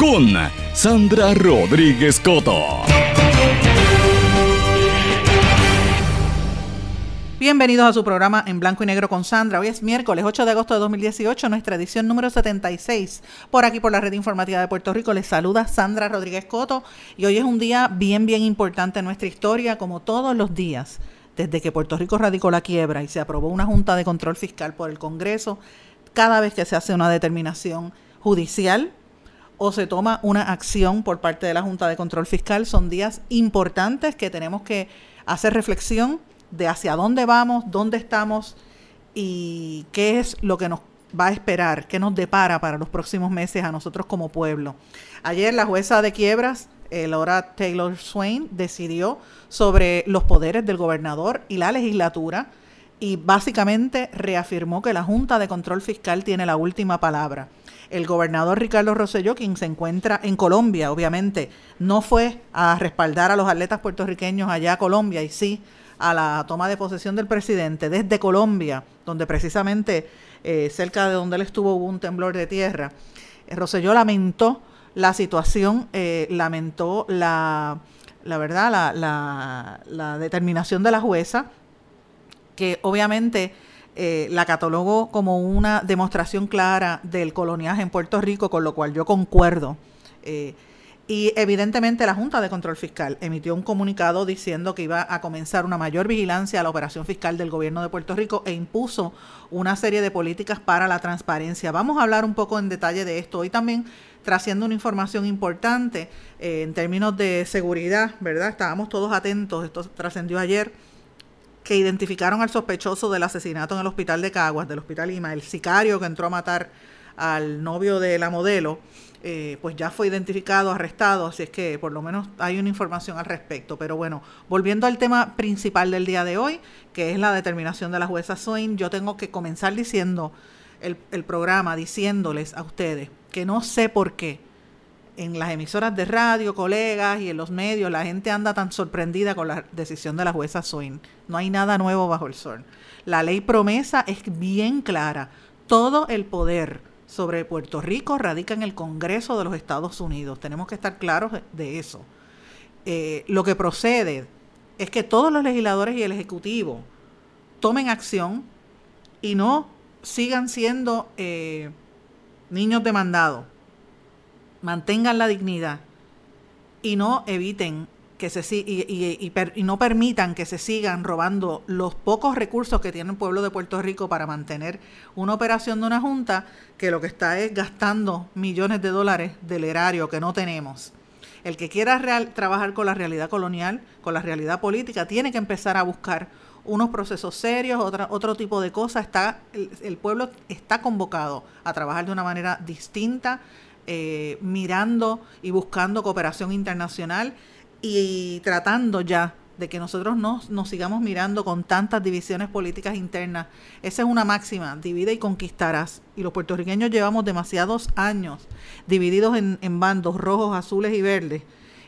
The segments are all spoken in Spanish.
con Sandra Rodríguez Coto. Bienvenidos a su programa en blanco y negro con Sandra. Hoy es miércoles 8 de agosto de 2018, nuestra edición número 76. Por aquí, por la red informativa de Puerto Rico, les saluda Sandra Rodríguez Coto. Y hoy es un día bien, bien importante en nuestra historia, como todos los días. Desde que Puerto Rico radicó la quiebra y se aprobó una Junta de Control Fiscal por el Congreso, cada vez que se hace una determinación judicial o se toma una acción por parte de la Junta de Control Fiscal, son días importantes que tenemos que hacer reflexión de hacia dónde vamos, dónde estamos y qué es lo que nos va a esperar, qué nos depara para los próximos meses a nosotros como pueblo. Ayer la jueza de quiebras, eh, Laura Taylor Swain, decidió sobre los poderes del gobernador y la legislatura y básicamente reafirmó que la Junta de Control Fiscal tiene la última palabra. El gobernador Ricardo Rosselló, quien se encuentra en Colombia, obviamente, no fue a respaldar a los atletas puertorriqueños allá a Colombia y sí a la toma de posesión del presidente desde Colombia, donde precisamente eh, cerca de donde él estuvo hubo un temblor de tierra. Eh, Roselló lamentó la situación, eh, lamentó la, la verdad, la, la, la, determinación de la jueza, que obviamente la catalogó como una demostración clara del coloniaje en Puerto Rico, con lo cual yo concuerdo. Y evidentemente la Junta de Control Fiscal emitió un comunicado diciendo que iba a comenzar una mayor vigilancia a la operación fiscal del gobierno de Puerto Rico e impuso una serie de políticas para la transparencia. Vamos a hablar un poco en detalle de esto. Hoy también trayendo una información importante eh, en términos de seguridad, ¿verdad? Estábamos todos atentos, esto trascendió ayer, que identificaron al sospechoso del asesinato en el hospital de Caguas, del hospital Lima, el sicario que entró a matar al novio de la modelo eh, pues ya fue identificado, arrestado, así es que por lo menos hay una información al respecto. Pero bueno, volviendo al tema principal del día de hoy, que es la determinación de la jueza Swain, yo tengo que comenzar diciendo el, el programa, diciéndoles a ustedes que no sé por qué en las emisoras de radio, colegas y en los medios, la gente anda tan sorprendida con la decisión de la jueza Swain. No hay nada nuevo bajo el sol. La ley promesa es bien clara. Todo el poder sobre Puerto Rico radica en el Congreso de los Estados Unidos. Tenemos que estar claros de eso. Eh, lo que procede es que todos los legisladores y el Ejecutivo tomen acción y no sigan siendo eh, niños demandados. Mantengan la dignidad y no eviten que se y, y, y, no permitan que se sigan robando los pocos recursos que tiene el pueblo de Puerto Rico para mantener una operación de una junta que lo que está es gastando millones de dólares del erario que no tenemos. El que quiera real, trabajar con la realidad colonial, con la realidad política, tiene que empezar a buscar unos procesos serios, otra, otro tipo de cosas. Está, el, el, pueblo está convocado a trabajar de una manera distinta, eh, mirando y buscando cooperación internacional y tratando ya de que nosotros no nos sigamos mirando con tantas divisiones políticas internas. Esa es una máxima, divide y conquistarás. Y los puertorriqueños llevamos demasiados años divididos en, en bandos rojos, azules y verdes,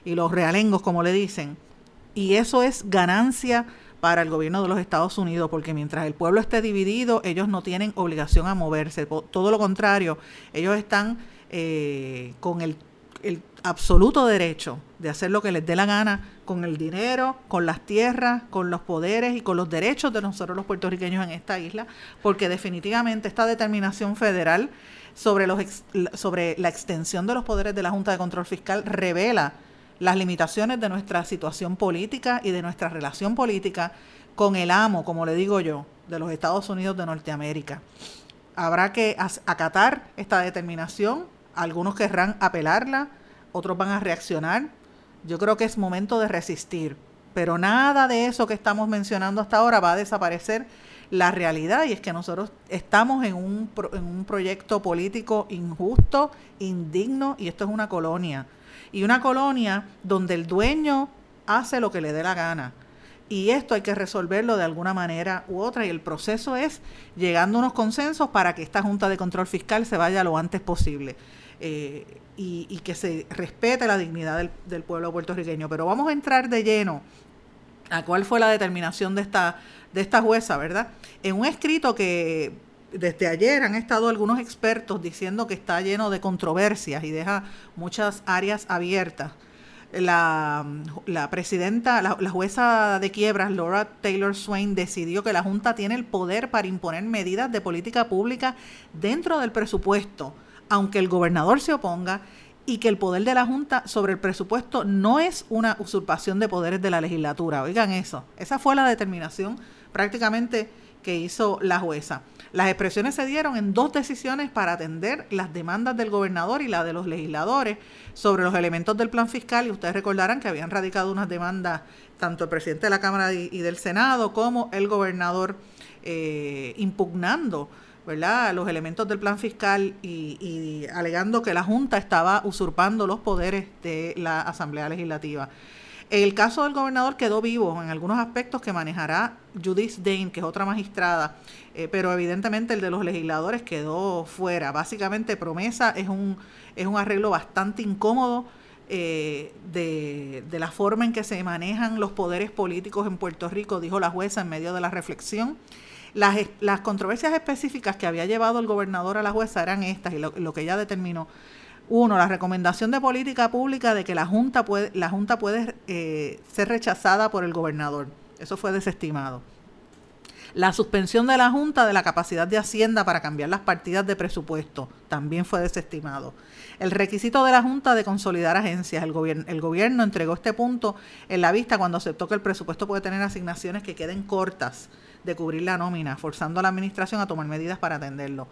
y los realengos, como le dicen. Y eso es ganancia para el gobierno de los Estados Unidos, porque mientras el pueblo esté dividido, ellos no tienen obligación a moverse. Todo lo contrario, ellos están eh, con el absoluto derecho de hacer lo que les dé la gana con el dinero, con las tierras, con los poderes y con los derechos de nosotros los puertorriqueños en esta isla, porque definitivamente esta determinación federal sobre, los, sobre la extensión de los poderes de la Junta de Control Fiscal revela las limitaciones de nuestra situación política y de nuestra relación política con el amo, como le digo yo, de los Estados Unidos de Norteamérica. Habrá que acatar esta determinación, algunos querrán apelarla, otros van a reaccionar. Yo creo que es momento de resistir, pero nada de eso que estamos mencionando hasta ahora va a desaparecer la realidad y es que nosotros estamos en un, en un proyecto político injusto, indigno y esto es una colonia. Y una colonia donde el dueño hace lo que le dé la gana. Y esto hay que resolverlo de alguna manera u otra y el proceso es llegando a unos consensos para que esta Junta de Control Fiscal se vaya lo antes posible. Eh, y, que se respete la dignidad del, pueblo puertorriqueño. Pero vamos a entrar de lleno a cuál fue la determinación de esta de esta jueza, ¿verdad? En un escrito que desde ayer han estado algunos expertos diciendo que está lleno de controversias y deja muchas áreas abiertas. La, presidenta, la, la, jueza de quiebras, Laura Taylor Swain, decidió que la Junta tiene el poder para imponer medidas de política pública dentro del presupuesto, aunque el gobernador se oponga, y que el poder de la Junta sobre el presupuesto no es una usurpación de poderes de la legislatura. Oigan eso, esa fue la determinación prácticamente que hizo la jueza. Las expresiones se dieron en dos decisiones para atender las demandas del gobernador y la de los legisladores sobre los elementos del plan fiscal y ustedes recordarán que habían radicado unas demandas tanto el presidente de la Cámara y, del Senado como el gobernador eh, impugnando ¿verdad? los elementos del plan fiscal y, y alegando que la Junta estaba usurpando los poderes de la Asamblea Legislativa. El caso del gobernador quedó vivo en algunos aspectos que manejará Judith Dane, que es otra magistrada, eh, pero evidentemente el de los legisladores quedó fuera. Básicamente promesa es un, es un arreglo bastante incómodo eh, de, de, la forma en que se manejan los poderes políticos en Puerto Rico, dijo la jueza en medio de la reflexión. Las, las controversias específicas que había llevado el gobernador a la jueza eran estas y lo, lo que ella determinó uno, la recomendación de política pública de que la Junta puede, la junta puede eh, ser rechazada por el gobernador. Eso fue desestimado. La suspensión de la Junta de la capacidad de Hacienda para cambiar las partidas de presupuesto también fue desestimado. El requisito de la Junta de consolidar agencias. El, el gobierno entregó este punto en la vista cuando aceptó que el presupuesto puede tener asignaciones que queden cortas de cubrir la nómina, forzando a la Administración a tomar medidas para atenderlo.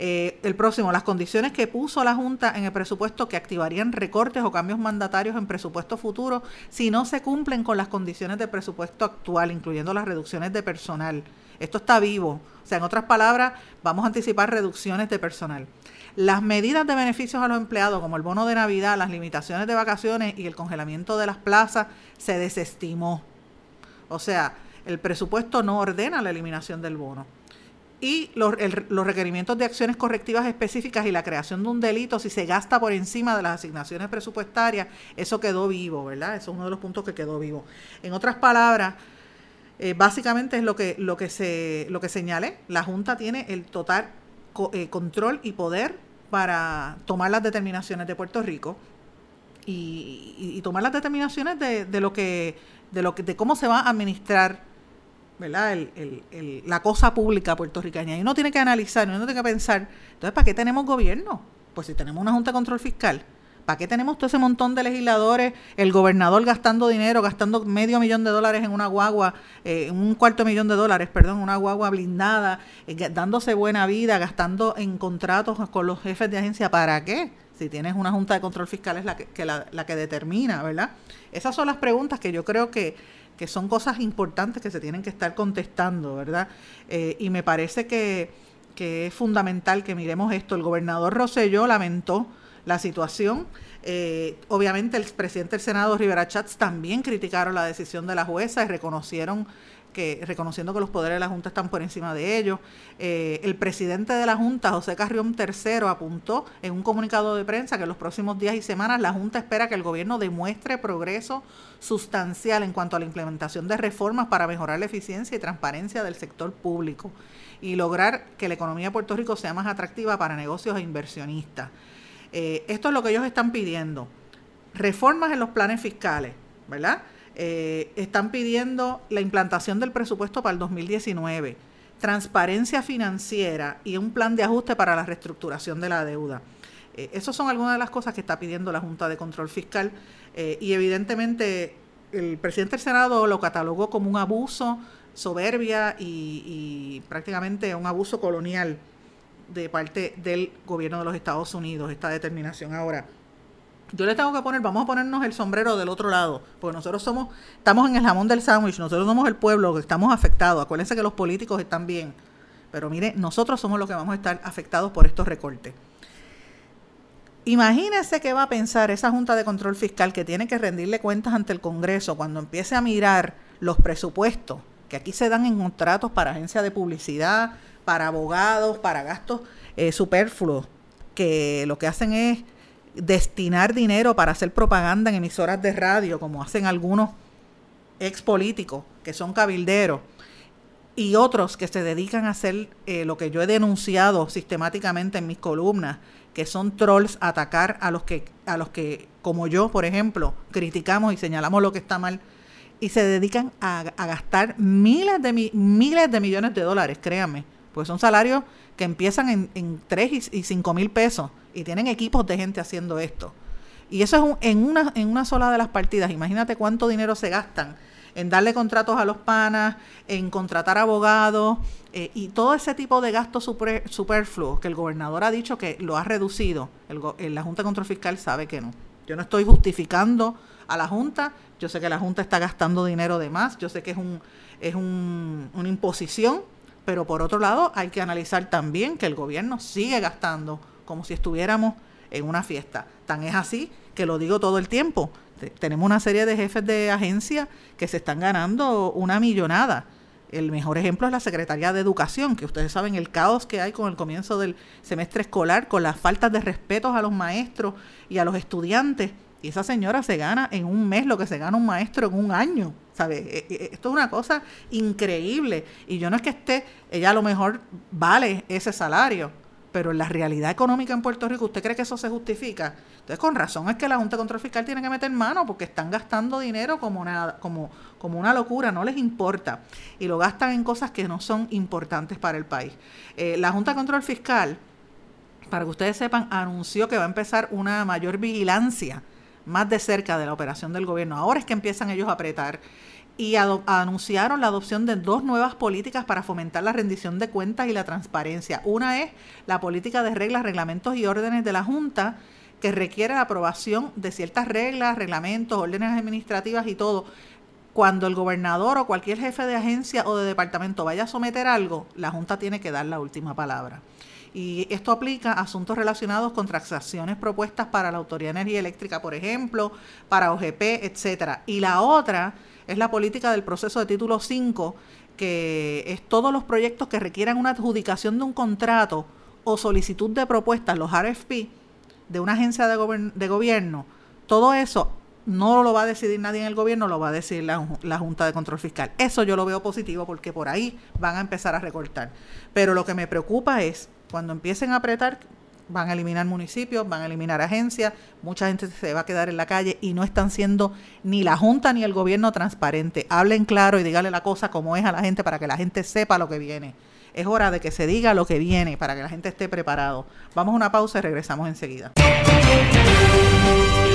Eh, el próximo, las condiciones que puso la Junta en el presupuesto que activarían recortes o cambios mandatarios en presupuesto futuro si no se cumplen con las condiciones de presupuesto actual, incluyendo las reducciones de personal. Esto está vivo. O sea, en otras palabras, vamos a anticipar reducciones de personal. Las medidas de beneficios a los empleados, como el bono de Navidad, las limitaciones de vacaciones y el congelamiento de las plazas, se desestimó. O sea, el presupuesto no ordena la eliminación del bono y los, los, requerimientos de acciones correctivas específicas y la creación de un delito si se gasta por encima de las asignaciones presupuestarias, eso quedó vivo, ¿verdad? Eso es uno de los puntos que quedó vivo. En otras palabras, eh, básicamente es lo que, lo, que se, lo que señalé, la Junta tiene el total eh, control y poder para tomar las determinaciones de Puerto Rico y, y, tomar las determinaciones de, de, lo que, de, lo que, de cómo se va a administrar ¿verdad? El, el, la cosa pública puertorriqueña. Y uno tiene que analizar, uno tiene que pensar, entonces, ¿para qué tenemos gobierno? Pues si tenemos una Junta de Control Fiscal, ¿para qué tenemos todo ese montón de legisladores, el gobernador gastando dinero, gastando medio millón de dólares en una guagua, eh, un cuarto millón de dólares, perdón, una guagua blindada, eh, dándose buena vida, gastando en contratos con los jefes de agencia? ¿Para qué? Si tienes una Junta de Control Fiscal es la que, la, la que determina, ¿verdad? Esas son las preguntas que yo creo que que son cosas importantes que se tienen que estar contestando, ¿verdad? Eh, y me parece que, que, es fundamental que miremos esto. El gobernador Rosselló lamentó la situación. Eh, obviamente el presidente del Senado, Rivera Chats, también criticaron la decisión de la jueza y reconocieron que reconociendo que los poderes de la Junta están por encima de ellos. Eh, el presidente de la Junta, José Carrión III, apuntó en un comunicado de prensa que en los próximos días y semanas la Junta espera que el gobierno demuestre progreso sustancial en cuanto a la implementación de reformas para mejorar la eficiencia y transparencia del sector público y lograr que la economía de Puerto Rico sea más atractiva para negocios e inversionistas. Eh, esto es lo que ellos están pidiendo. Reformas en los planes fiscales, ¿verdad? Eh, están pidiendo la implantación del presupuesto para el 2019, transparencia financiera y un plan de ajuste para la reestructuración de la deuda. Eh, esas son algunas de las cosas que está pidiendo la Junta de Control Fiscal y evidentemente el presidente del Senado lo catalogó como un abuso, soberbia y prácticamente un abuso colonial de parte del gobierno de los Estados Unidos, esta determinación ahora. Yo le tengo que poner, vamos a ponernos el sombrero del otro lado, porque nosotros somos, estamos en el jamón del sándwich, nosotros somos el pueblo que estamos afectados. Acuérdense que los políticos están bien, pero mire, nosotros somos los que vamos a estar afectados por estos recortes. Imagínese qué va a pensar esa Junta de Control Fiscal que tiene que rendirle cuentas ante el Congreso cuando empiece a mirar los presupuestos que aquí se dan en contratos para agencias de publicidad, para abogados, para gastos eh, superfluos, que lo que hacen es destinar dinero para hacer propaganda en emisoras de radio, como hacen algunos ex políticos que son cabilderos, y otros que se dedican a hacer eh, lo que yo he denunciado sistemáticamente en mis columnas, que son trolls, atacar a los que, a los que, como yo, por ejemplo, criticamos y señalamos lo que está mal, y se dedican a, gastar miles de, miles de millones de dólares, créanme, pues son salarios que empiezan en, en 3 y, 5 mil pesos y tienen equipos de gente haciendo esto. Y eso es en, una, en una sola de las partidas. Imagínate cuánto dinero se gastan en darle contratos a los panas, en contratar abogados eh, y todo ese tipo de gastos super, superfluos que el gobernador ha dicho que lo ha reducido. El, la Junta de Control Fiscal sabe que no. Yo no estoy justificando a la Junta. Yo sé que la Junta está gastando dinero de más. Yo sé que es, un, es un, una imposición pero por otro lado, hay que analizar también que el gobierno sigue gastando como si estuviéramos en una fiesta. Tan es así que lo digo todo el tiempo. Tenemos una serie de jefes de agencia que se están ganando una millonada. El mejor ejemplo es la Secretaría de Educación, que ustedes saben el caos que hay con el comienzo del semestre escolar, con las faltas de respeto a los maestros y a los estudiantes. Y esa señora se gana en un mes lo que se gana un maestro en un año. ¿Sabe? E, e, esto es una cosa increíble. Y yo no es que esté, ella a lo mejor vale ese salario, pero en la realidad económica en Puerto Rico, ¿usted cree que eso se justifica? Entonces, con razón es que la Junta de Control Fiscal tiene que meter mano porque están gastando dinero como, nada, como, como una locura, no les importa. Y lo gastan en cosas que no son importantes para el país. Eh, la Junta de Control Fiscal, para que ustedes sepan, anunció que va a empezar una mayor vigilancia más de cerca de la operación del gobierno. Ahora es que empiezan ellos a apretar y anunciaron la adopción de dos nuevas políticas para fomentar la rendición de cuentas y la transparencia. Una es la política de reglas, reglamentos y órdenes de la Junta, que requiere la aprobación de ciertas reglas, reglamentos, órdenes administrativas y todo. Cuando el gobernador o cualquier jefe de agencia o de departamento vaya a someter algo, la Junta tiene que dar la última palabra y esto aplica a asuntos relacionados con transacciones propuestas para la Autoridad de Energía Eléctrica, por ejemplo, para OGP, etcétera. Y la otra es la política del proceso de título 5, que es todos los proyectos que requieran una adjudicación de un contrato o solicitud de propuestas, los RFP, de una agencia de, gobierno. Todo eso no lo va a decidir nadie en el gobierno, lo va a decidir la, Junta de Control Fiscal. Eso yo lo veo positivo porque por ahí van a empezar a recortar. Pero lo que me preocupa es cuando empiecen a apretar, van a eliminar municipios, van a eliminar agencias, mucha gente se va a quedar en la calle y no están siendo ni la Junta ni el gobierno transparente. Hablen claro y díganle la cosa como es a la gente para que la gente sepa lo que viene. Es hora de que se diga lo que viene para que la gente esté preparado. Vamos a una pausa y regresamos enseguida.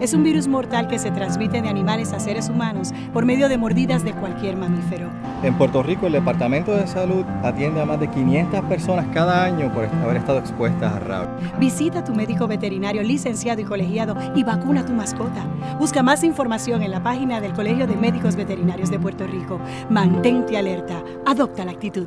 Es un virus mortal que se transmite de animales a seres humanos por medio de mordidas de cualquier mamífero. En Puerto Rico, el Departamento de Salud atiende a más de 500 personas cada año por haber estado expuestas a rabia. Visita a tu médico veterinario licenciado y colegiado y vacuna a tu mascota. Busca más información en la página del Colegio de Médicos Veterinarios de Puerto Rico. Mantente alerta. Adopta la actitud.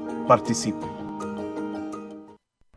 participe.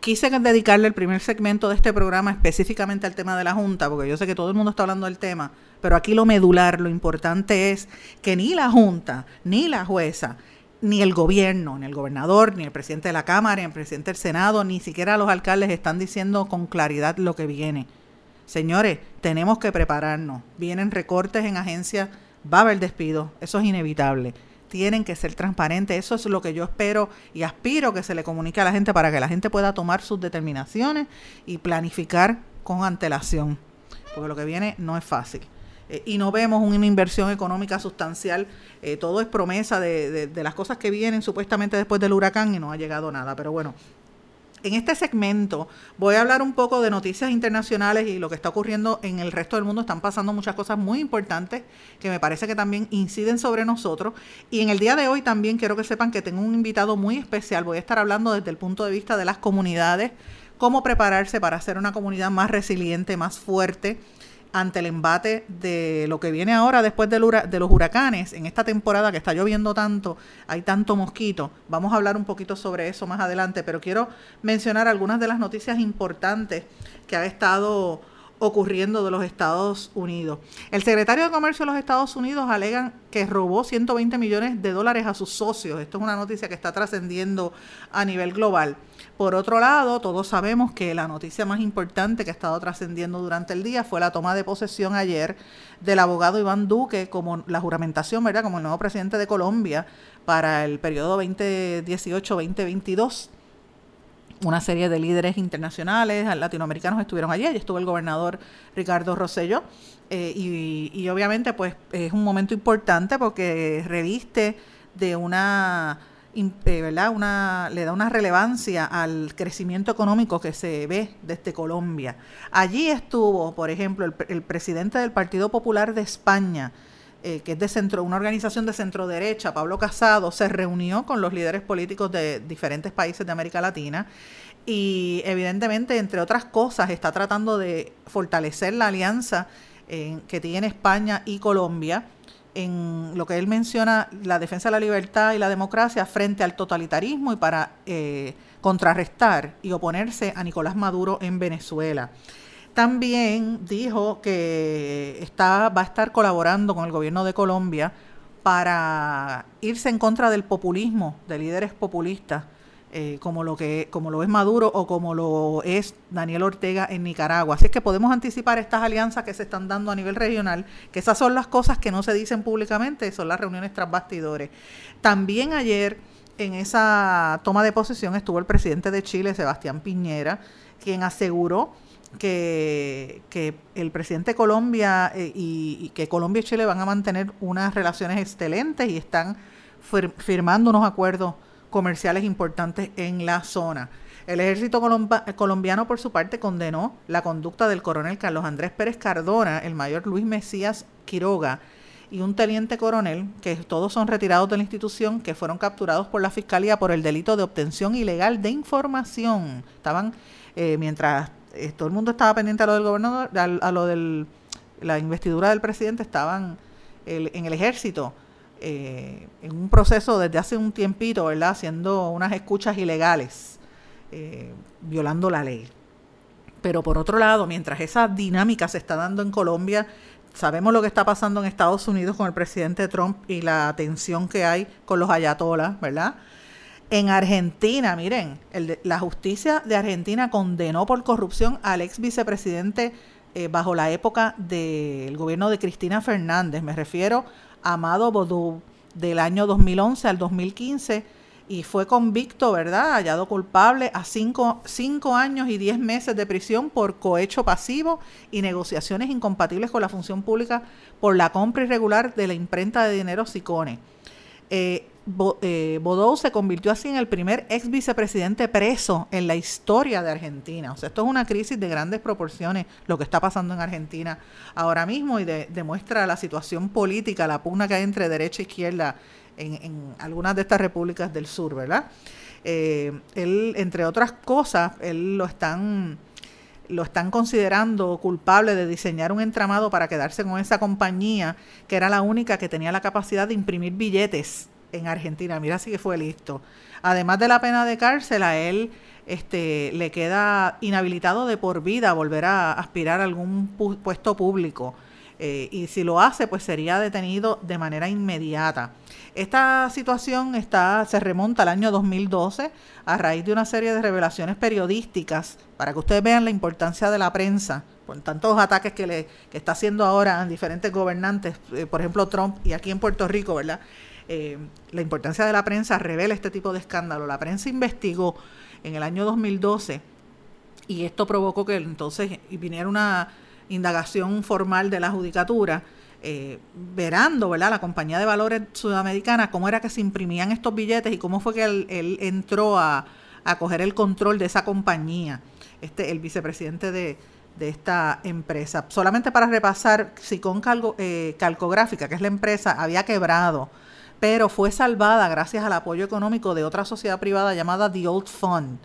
quise dedicarle el primer segmento de este programa específicamente al tema de la Junta, porque yo sé que todo el mundo está hablando del tema, pero aquí lo medular, lo importante es que ni la Junta, ni la jueza, ni el gobierno, ni el gobernador, ni el presidente de la Cámara, ni el presidente del Senado, ni siquiera los alcaldes están diciendo con claridad lo que viene. Señores, tenemos que prepararnos. Vienen recortes en agencias, va a haber despidos, eso es inevitable tienen que ser transparentes. Eso es lo que yo espero y aspiro que se le comunique a la gente para que la gente pueda tomar sus determinaciones y planificar con antelación. Porque lo que viene no es fácil. Eh, y no vemos una inversión económica sustancial. Eh, todo es promesa de, de las cosas que vienen supuestamente después del huracán y no ha llegado nada. Pero bueno, en este segmento voy a hablar un poco de noticias internacionales y lo que está ocurriendo en el resto del mundo. Están pasando muchas cosas muy importantes que me parece que también inciden sobre nosotros. Y en el día de hoy también quiero que sepan que tengo un invitado muy especial. Voy a estar hablando desde el punto de vista de las comunidades, cómo prepararse para hacer una comunidad más resiliente, más fuerte ante el embate de lo que viene ahora después de los huracanes, en esta temporada que está lloviendo tanto, hay tanto mosquito. Vamos a hablar un poquito sobre eso más adelante, pero quiero mencionar algunas de las noticias importantes que ha estado ocurriendo de los Estados Unidos. El secretario de Comercio de los Estados Unidos alega que robó 120 millones de dólares a sus socios. Esto es una noticia que está trascendiendo a nivel global. Por otro lado, todos sabemos que la noticia más importante que ha estado trascendiendo durante el día fue la toma de posesión ayer del abogado Iván Duque como la juramentación, ¿verdad? Como el nuevo presidente de Colombia para el periodo 2018-2022 una serie de líderes internacionales latinoamericanos estuvieron allí, allí estuvo el gobernador Ricardo Rosselló, eh, y, obviamente pues es un momento importante porque reviste de una, eh, ¿verdad? Una, le da una relevancia al crecimiento económico que se ve desde Colombia. Allí estuvo, por ejemplo, el, el presidente del Partido Popular de España, eh, que es de centro, una organización de centro derecha, Pablo Casado, se reunió con los líderes políticos de diferentes países de América Latina y evidentemente, entre otras cosas, está tratando de fortalecer la alianza eh, que tiene España y Colombia en lo que él menciona, la defensa de la libertad y la democracia frente al totalitarismo y para eh, contrarrestar y oponerse a Nicolás Maduro en Venezuela. También dijo que está, va a estar colaborando con el gobierno de Colombia para irse en contra del populismo, de líderes populistas, eh, como, lo que, como lo es Maduro o como lo es Daniel Ortega en Nicaragua. Así que podemos anticipar estas alianzas que se están dando a nivel regional, que esas son las cosas que no se dicen públicamente, son las reuniones tras bastidores. También ayer en esa toma de posesión estuvo el presidente de Chile, Sebastián Piñera, quien aseguró que, el presidente de Colombia eh, y, que Colombia y Chile van a mantener unas relaciones excelentes y están fir firmando unos acuerdos comerciales importantes en la zona. El ejército colombiano, por su parte, condenó la conducta del coronel Carlos Andrés Pérez Cardona, el mayor Luis Mesías Quiroga y un teniente coronel, que todos son retirados de la institución, que fueron capturados por la Fiscalía por el delito de obtención ilegal de información. Estaban, eh, mientras eh, todo el mundo estaba pendiente a lo del gobernador, a, lo de la investidura del presidente, estaban en el ejército eh, en un proceso desde hace un tiempito, ¿verdad? Haciendo unas escuchas ilegales, eh, violando la ley. Pero por otro lado, mientras esa dinámica se está dando en Colombia, sabemos lo que está pasando en Estados Unidos con el presidente Trump y la tensión que hay con los ayatolas, ¿verdad? En Argentina, miren, el la justicia de Argentina condenó por corrupción al ex vicepresidente eh, bajo la época del gobierno de Cristina Fernández. Me refiero Amado Bodú del año 2011 al 2015 y fue convicto, ¿verdad? Hallado culpable a cinco, cinco años y diez meses de prisión por cohecho pasivo y negociaciones incompatibles con la función pública por la compra irregular de la imprenta de dinero Sicone. Eh, eh, Bodou se convirtió así en el primer ex vicepresidente preso en la historia de Argentina. O sea, esto es una crisis de grandes proporciones, lo que está pasando en Argentina ahora mismo y de, demuestra la situación política, la pugna que hay entre derecha e izquierda en, en algunas de estas repúblicas del sur, ¿verdad? Eh, él, entre otras cosas, él lo están lo están considerando culpable de diseñar un entramado para quedarse con esa compañía que era la única que tenía la capacidad de imprimir billetes en Argentina. Mira si fue listo. Además de la pena de cárcel, a él este, le queda inhabilitado de por vida volver a aspirar a algún pu puesto público. Eh, y si lo hace, pues sería detenido de manera inmediata. Esta situación está, se remonta al año 2012 a raíz de una serie de revelaciones periodísticas para que ustedes vean la importancia de la prensa con tantos ataques que le que está haciendo ahora a diferentes gobernantes, eh, por ejemplo Trump y aquí en Puerto Rico, ¿verdad? Eh, la importancia de la prensa revela este tipo de escándalo. La prensa investigó en el año 2012 y esto provocó que entonces viniera una indagación formal de la judicatura, eh, verando, ¿verdad?, la compañía de valores sudamericana, cómo era que se imprimían estos billetes y cómo fue que él, entró a, a, coger el control de esa compañía, este, el vicepresidente de, de esta empresa. Solamente para repasar, Sicón Calco, eh, Calcográfica, que es la empresa, había quebrado pero fue salvada gracias al apoyo económico de otra sociedad privada llamada The Old Fund,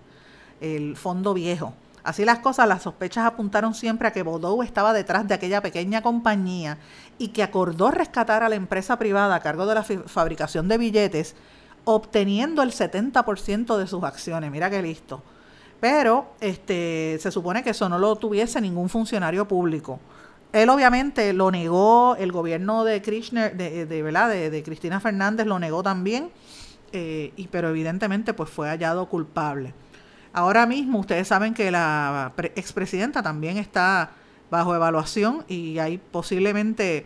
el Fondo Viejo. Así las cosas, las sospechas apuntaron siempre a que Bodow estaba detrás de aquella pequeña compañía y que acordó rescatar a la empresa privada a cargo de la fabricación de billetes, obteniendo el 70% de sus acciones. Mira qué listo. Pero este, se supone que eso no lo tuviese ningún funcionario público él obviamente lo negó, el gobierno de Kirchner, de, de ¿verdad? De, de, Cristina Fernández lo negó también, eh, y, pero evidentemente pues fue hallado culpable. Ahora mismo ustedes saben que la expresidenta también está bajo evaluación y hay posiblemente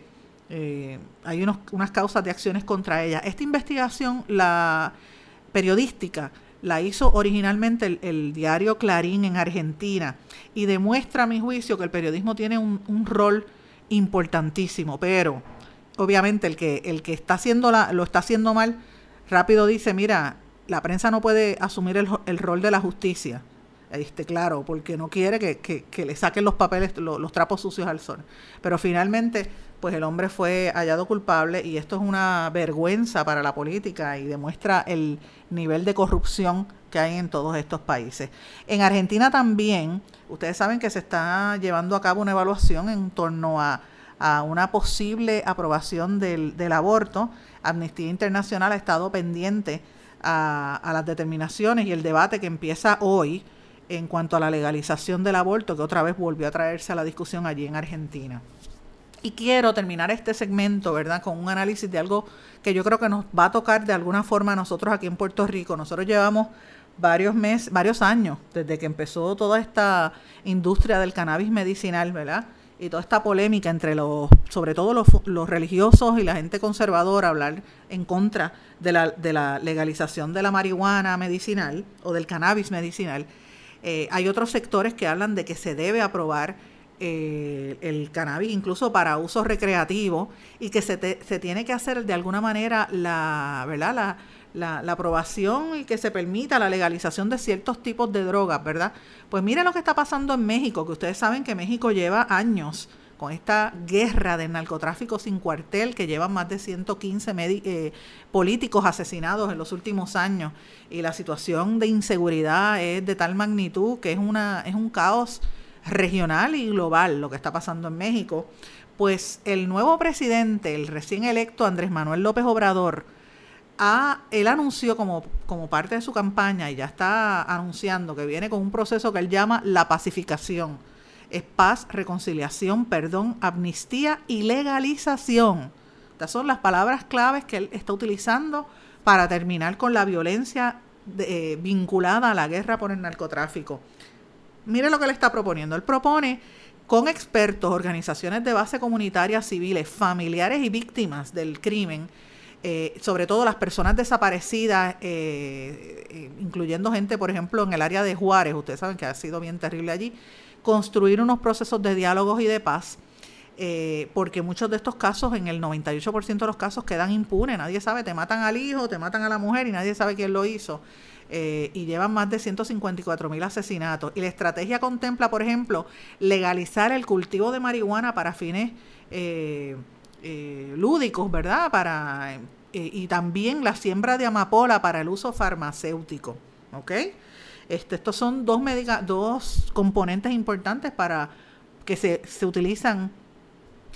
eh, hay unos, unas causas de acciones contra ella. Esta investigación, la periodística, la hizo originalmente el, diario Clarín en Argentina y demuestra a mi juicio que el periodismo tiene un, un rol importantísimo, pero obviamente el que, el que está haciendo la, lo está haciendo mal, rápido dice, mira, la prensa no puede asumir el, el rol de la justicia. Este, claro, porque no quiere que, que, le saquen los papeles, los trapos sucios al sol. Pero finalmente, pues el hombre fue hallado culpable y esto es una vergüenza para la política y demuestra el nivel de corrupción que hay en todos estos países. En Argentina también, ustedes saben que se está llevando a cabo una evaluación en torno a, a una posible aprobación del, del aborto. Amnistía Internacional ha estado pendiente a, a las determinaciones y el debate que empieza hoy en cuanto a la legalización del aborto, que otra vez volvió a traerse a la discusión allí en Argentina. Y quiero terminar este segmento, ¿verdad?, con un análisis de algo que yo creo que nos va a tocar de alguna forma a nosotros aquí en Puerto Rico. Nosotros llevamos varios meses, varios años desde que empezó toda esta industria del cannabis medicinal, ¿verdad? Y toda esta polémica entre los, sobre todo los, religiosos y la gente conservadora, hablar en contra de la, de la legalización de la marihuana medicinal o del cannabis medicinal. Eh, hay otros sectores que hablan de que se debe aprobar eh, el cannabis incluso para uso recreativo y que se, se tiene que hacer de alguna manera la, ¿verdad? La, la, aprobación y que se permita la legalización de ciertos tipos de drogas, ¿verdad? Pues miren lo que está pasando en México, que ustedes saben que México lleva años esta guerra del narcotráfico sin cuartel que llevan más de 115 eh, políticos asesinados en los últimos años. Y la situación de inseguridad es de tal magnitud que es una es un caos regional y global lo que está pasando en México, pues el nuevo presidente, el recién electo Andrés Manuel López Obrador, ha, él anunció como, como parte de su campaña y ya está anunciando que viene con un proceso que él llama la pacificación es paz, reconciliación, perdón, amnistía y legalización. Estas son las palabras claves que él está utilizando para terminar con la violencia eh, vinculada a la guerra por el narcotráfico. Mire lo que le está proponiendo. Él propone con expertos, organizaciones de base comunitaria, civiles, familiares y víctimas del crimen, eh, sobre todo las personas desaparecidas, eh, incluyendo gente, por ejemplo, en el área de Juárez, ustedes saben que ha sido bien terrible allí, construir unos procesos de diálogos y de paz, eh, porque muchos de estos casos, en el 98% de los casos, quedan impunes. Nadie sabe, te matan al hijo, te matan a la mujer y nadie sabe quién lo hizo. Eh, y llevan más de 154 mil asesinatos. Y la estrategia contempla, por ejemplo, legalizar el cultivo de marihuana para fines eh, lúdicos, ¿verdad? Para, y también la siembra de amapola para el uso farmacéutico. ¿Ok? Este, estos son dos, dos componentes importantes para que se, se utilizan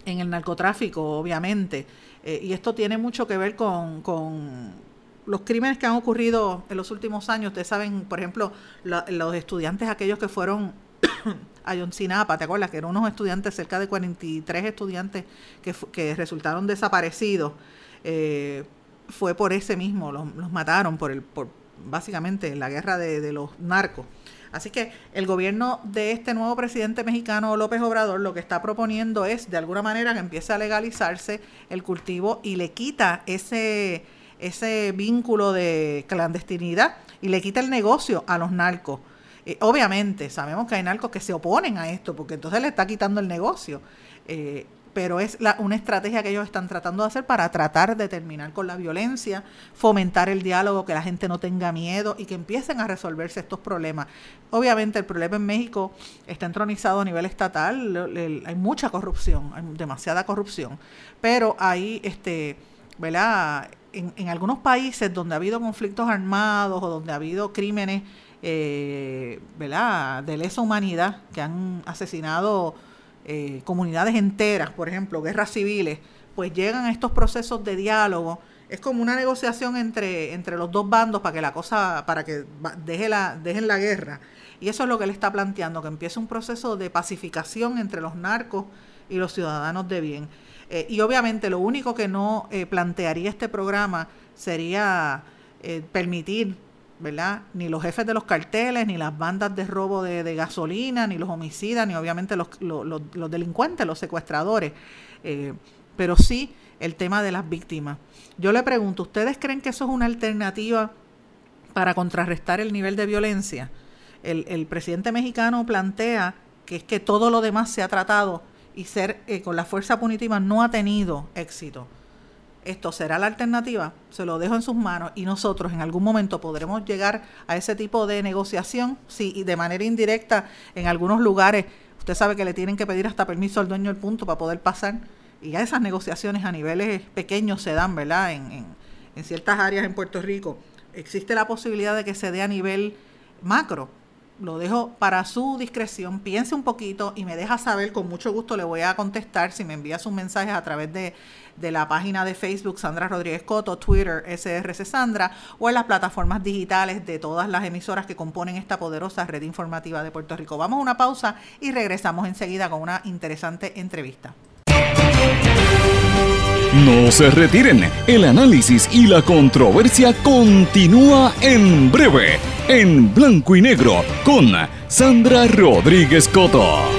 en el narcotráfico, obviamente. Eh, y esto tiene mucho que ver con, con, los crímenes que han ocurrido en los últimos años. Ustedes saben, por ejemplo, los estudiantes, aquellos que fueron a Yoncinapa, ¿te acuerdas? Que eran unos estudiantes, cerca de 43 estudiantes que, que resultaron desaparecidos. Eh, fue por ese mismo, los, los mataron por el, por, básicamente la guerra de, los narcos. Así que el gobierno de este nuevo presidente mexicano, López Obrador, lo que está proponiendo es, de alguna manera, que empiece a legalizarse el cultivo y le quita ese, ese vínculo de clandestinidad y le quita el negocio a los narcos. Eh, obviamente, sabemos que hay narcos que se oponen a esto, porque entonces le está quitando el negocio. Eh, pero es la, una estrategia que ellos están tratando de hacer para tratar de terminar con la violencia, fomentar el diálogo, que la gente no tenga miedo y que empiecen a resolverse estos problemas. Obviamente el problema en México está entronizado a nivel estatal, hay mucha corrupción, hay demasiada corrupción, pero hay, este, ¿verdad? En, en algunos países donde ha habido conflictos armados o donde ha habido crímenes, eh, ¿verdad? De lesa humanidad que han asesinado eh, comunidades enteras, por ejemplo, guerras civiles, pues llegan a estos procesos de diálogo. Es como una negociación entre, entre los dos bandos para que la cosa, para que deje la, dejen la guerra. Y eso es lo que él está planteando, que empiece un proceso de pacificación entre los narcos y los ciudadanos de bien. Eh, y obviamente lo único que no eh, plantearía este programa sería permitir ¿verdad? Ni los jefes de los carteles, ni las bandas de robo de, gasolina, ni los homicidas, ni obviamente los, los, delincuentes, los secuestradores, eh, pero sí el tema de las víctimas. Yo le pregunto, ¿ustedes creen que eso es una alternativa para contrarrestar el nivel de violencia? El, el presidente mexicano plantea que es que todo lo demás se ha tratado y ser eh, con la fuerza punitiva no ha tenido éxito. Esto será la alternativa, se lo dejo en sus manos y nosotros en algún momento podremos llegar a ese tipo de negociación, sí, y de manera indirecta en algunos lugares, usted sabe que le tienen que pedir hasta permiso al dueño del punto para poder pasar y ya esas negociaciones a niveles pequeños se dan, ¿verdad? En, en, en ciertas áreas en Puerto Rico. Existe la posibilidad de que se dé a nivel macro, lo dejo para su discreción, piense un poquito y me deja saber, con mucho gusto le voy a contestar si me envía sus mensajes a través de, de la página de Facebook Sandra Rodríguez Coto, Twitter SRC Sandra o en las plataformas digitales de todas las emisoras que componen esta poderosa red informativa de Puerto Rico. Vamos a una pausa y regresamos enseguida con una interesante entrevista. No se retiren, el análisis y la controversia continúa en breve, en blanco y negro, con Sandra Rodríguez Coto.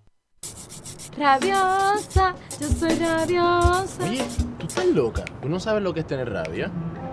Rabiosa, yo soy rabiosa. Oye, tú estás loca. ¿Tú no sabes lo que es tener rabia?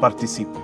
Participe.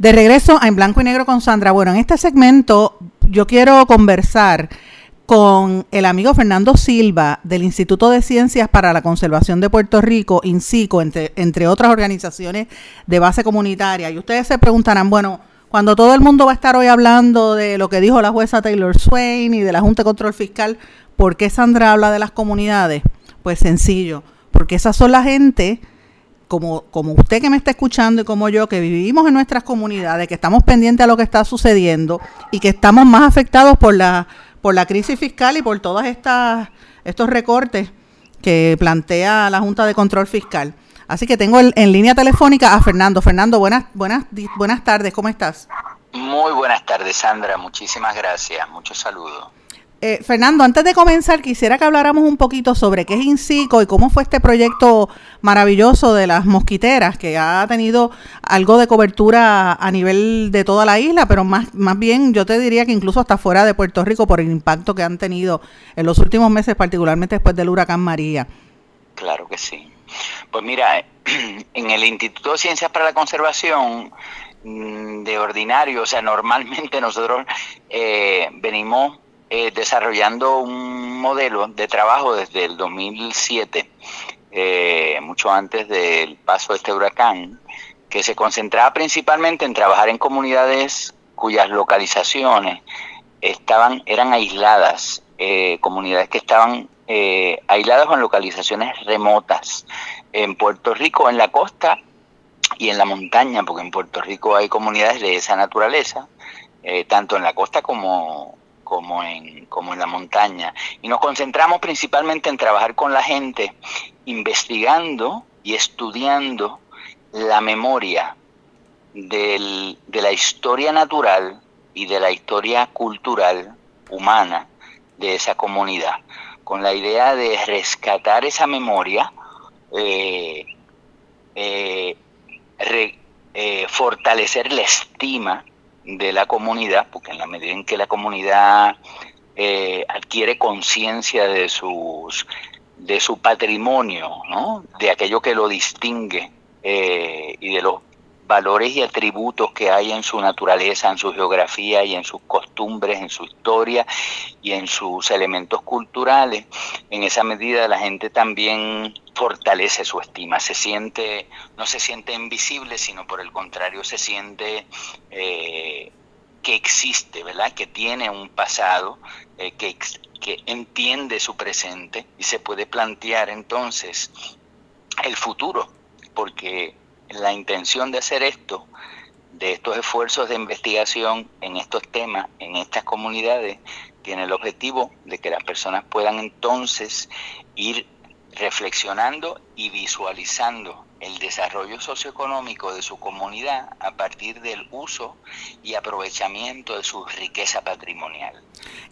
De regreso a En Blanco y Negro con Sandra. Bueno, en este segmento yo quiero conversar con el amigo Fernando Silva del Instituto de Ciencias para la Conservación de Puerto Rico, INCICO, entre, entre otras organizaciones de base comunitaria. Y ustedes se preguntarán, bueno, cuando todo el mundo va a estar hoy hablando de lo que dijo la jueza Taylor Swain y de la Junta de Control Fiscal, ¿por qué Sandra habla de las comunidades? Pues sencillo, porque esas son la gente como, como usted que me está escuchando y como yo, que vivimos en nuestras comunidades, que estamos pendientes a lo que está sucediendo y que estamos más afectados por la, por la crisis fiscal y por todos estos recortes que plantea la Junta de Control Fiscal. Así que tengo en línea telefónica a Fernando. Fernando, buenas, buenas, buenas tardes, ¿cómo estás? Muy buenas tardes, Sandra. Muchísimas gracias. Muchos saludos. Eh, Fernando, antes de comenzar, quisiera que habláramos un poquito sobre qué es INCICO y cómo fue este proyecto maravilloso de las mosquiteras, que ha tenido algo de cobertura a nivel de toda la isla, pero más, más bien yo te diría que incluso hasta fuera de Puerto Rico por el impacto que han tenido en los últimos meses, particularmente después del huracán María. Claro que sí. Pues mira, en el Instituto de Ciencias para la Conservación mm, de ordinario, o sea, normalmente nosotros eh, venimos eh, desarrollando un modelo de trabajo desde el 2007, eh, mucho antes del paso de este huracán, que se concentraba principalmente en trabajar en comunidades cuyas localizaciones estaban eran aisladas, eh, comunidades que estaban aisladas con localizaciones remotas en Puerto Rico, en la costa y en la montaña, porque en Puerto Rico hay comunidades de esa naturaleza, tanto en la costa como como en, como en la montaña. Y nos concentramos principalmente en trabajar con la gente, investigando y estudiando la memoria del, de la historia natural y de la historia cultural humana de esa comunidad, con la idea de rescatar esa memoria, eh, eh, eh, fortalecer la estima de la comunidad, porque en la medida en que la comunidad eh, adquiere conciencia de sus de su patrimonio, ¿no? de aquello que lo distingue eh, y de los valores y atributos que hay en su naturaleza, en su geografía y en sus costumbres, en su historia y en sus elementos culturales, en esa medida la gente también fortalece su estima, se siente, no se siente invisible, sino por el contrario se siente eh, que existe, ¿verdad? Que tiene un pasado, eh, que, que entiende su presente y se puede plantear entonces el futuro, porque la intención de hacer esto, de estos esfuerzos de investigación en estos temas, en estas comunidades, tiene el objetivo de que las personas puedan entonces ir reflexionando y visualizando el desarrollo socioeconómico de su comunidad a partir del uso y aprovechamiento de su riqueza patrimonial,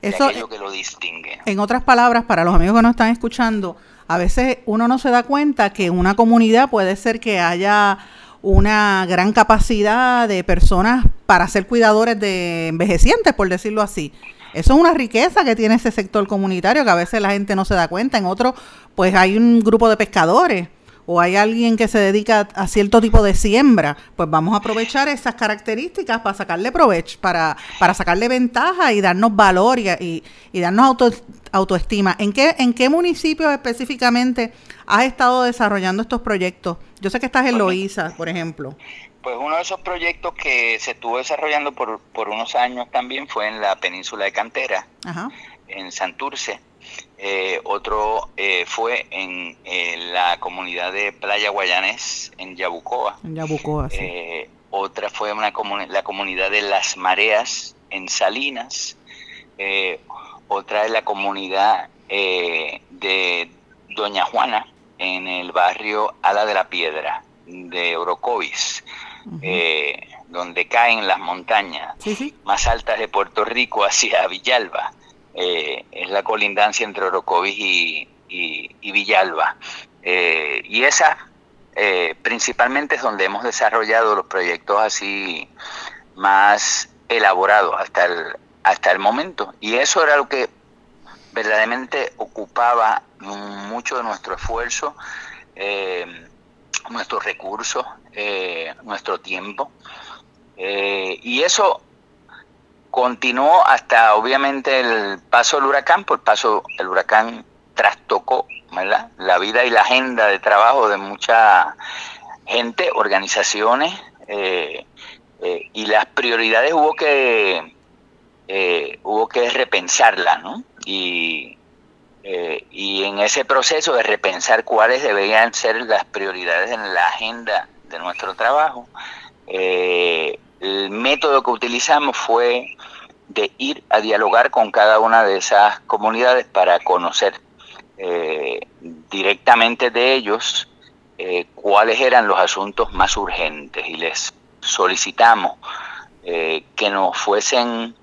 Eso, de aquello que lo distingue. En otras palabras, para los amigos que nos están escuchando, a veces uno no se da cuenta que en una comunidad puede ser que haya una gran capacidad de personas para ser cuidadores de envejecientes, por decirlo así. Eso es una riqueza que tiene ese sector comunitario que a veces la gente no se da cuenta. En otro, pues hay un grupo de pescadores o hay alguien que se dedica a cierto tipo de siembra, pues vamos a aprovechar esas características para sacarle provecho, para, para sacarle ventaja y darnos valor y, y, darnos auto, autoestima. ¿En qué, ¿En qué municipio específicamente has estado desarrollando estos proyectos? Yo sé que estás en Loíza, por ejemplo. Pues uno de esos proyectos que se estuvo desarrollando por, por unos años también fue en la península de Cantera, en Santurce. Eh, otro eh, fue en, la comunidad de Playa Guayanés, en Yabucoa. En Yabucoa, sí. Eh, otra fue una la comunidad de Las Mareas, en Salinas. otra es la comunidad de Doña Juana, en el barrio Ala de la Piedra, de Orocovis. donde caen las montañas más altas de Puerto Rico hacia Villalba. Eh, es la colindancia entre Orocovis y, Villalba. Eh, y esa eh, principalmente es donde hemos desarrollado los proyectos así más elaborados hasta el, hasta el momento. Y eso era lo que verdaderamente ocupaba mucho de nuestro esfuerzo, nuestros recursos, nuestro tiempo. y eso continuó hasta obviamente el paso del huracán, por paso el huracán trastocó la vida y la agenda de trabajo de mucha gente, organizaciones, eh, eh, y las prioridades hubo que eh, hubo que repensarlas, ¿no? Y, y en ese proceso de repensar cuáles deberían ser las prioridades en la agenda de nuestro trabajo, el método que utilizamos fue de ir a dialogar con cada una de esas comunidades para conocer eh, directamente de ellos eh, cuáles eran los asuntos más urgentes. Y les solicitamos eh, que nos fuesen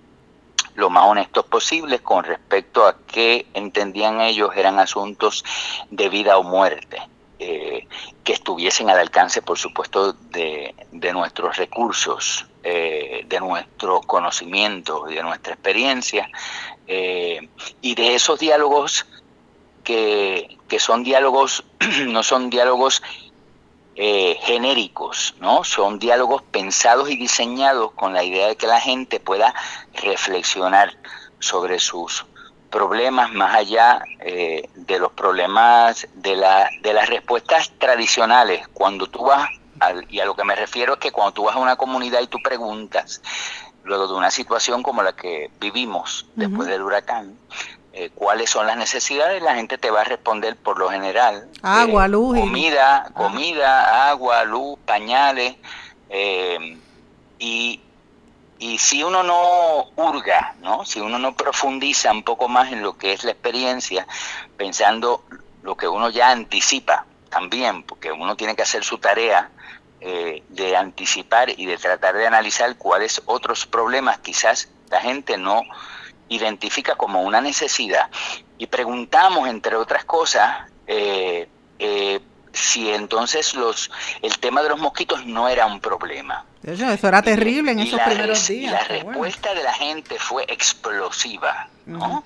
lo más honestos posibles con respecto a qué entendían ellos eran asuntos de vida o muerte, eh, que estuviesen al alcance, por supuesto, de, nuestros recursos, eh, de nuestro conocimiento de nuestra experiencia, eh, y de esos diálogos que, que son diálogos, no son diálogos genéricos, ¿no? Son diálogos pensados y diseñados con la idea de que la gente pueda reflexionar sobre sus problemas más allá eh, de los problemas de, la, de las respuestas tradicionales. Cuando tú vas, al, y a lo que me refiero es que cuando tú vas a una comunidad y tú preguntas, luego de una situación como la que vivimos después del huracán, eh, cuáles son las necesidades, la gente te va a responder por lo general. Agua, eh, luz. Comida, comida, agua, luz, pañales. eh, y, y si uno no hurga, ¿no? si uno no profundiza un poco más en lo que es la experiencia, pensando lo que uno ya anticipa también, porque uno tiene que hacer su tarea eh, de anticipar y de tratar de analizar cuáles otros problemas quizás la gente no identifica como una necesidad. Y preguntamos, entre otras cosas, eh, eh, si entonces los el tema de los mosquitos no era un problema. Eso era terrible en Y esos la primeros res- y días. la bueno. respuesta de la gente fue explosiva, ¿no?